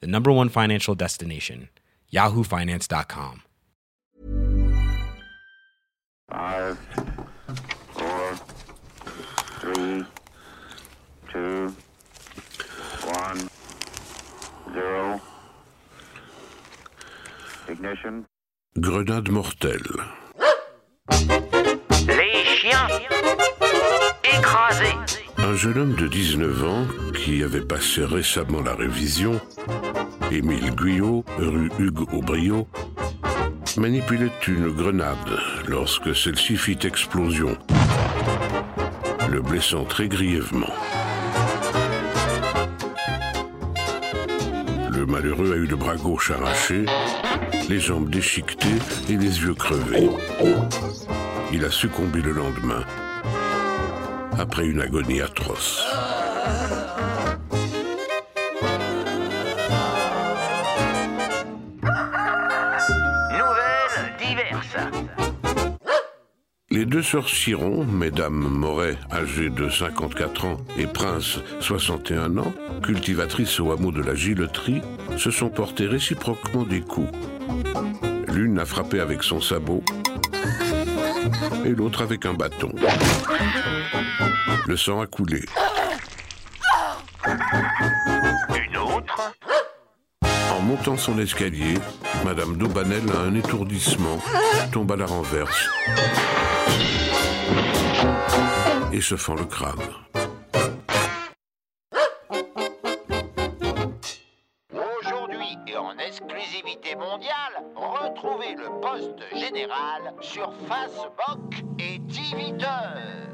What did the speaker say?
the number one financial destination, yahoofinance.com. Five, four, three, two, one, zero. Ignition. Grenade mortelle. Un jeune homme de 19 ans qui avait passé récemment la révision, Émile Guyot, rue Hugues Aubriot, manipulait une grenade lorsque celle-ci fit explosion, le blessant très grièvement. Le malheureux a eu le bras gauche arraché, les jambes déchiquetées et les yeux crevés. Il a succombé le lendemain, après une agonie atroce. Nouvelles diverses. Les deux sœurs Chiron, mesdames Moret, âgées de 54 ans, et Prince, 61 ans, cultivatrices au hameau de la Gilleterie, se sont portées réciproquement des coups. L'une a frappé avec son sabot et l'autre avec un bâton. Le sang a coulé. Une autre. En montant son escalier, Madame Daubanel a un étourdissement, tombe à la renverse et se fend le crâne. Aujourd'hui et en exclusivité mondiale, retrouvez le poste général sur Facebook et Twitter.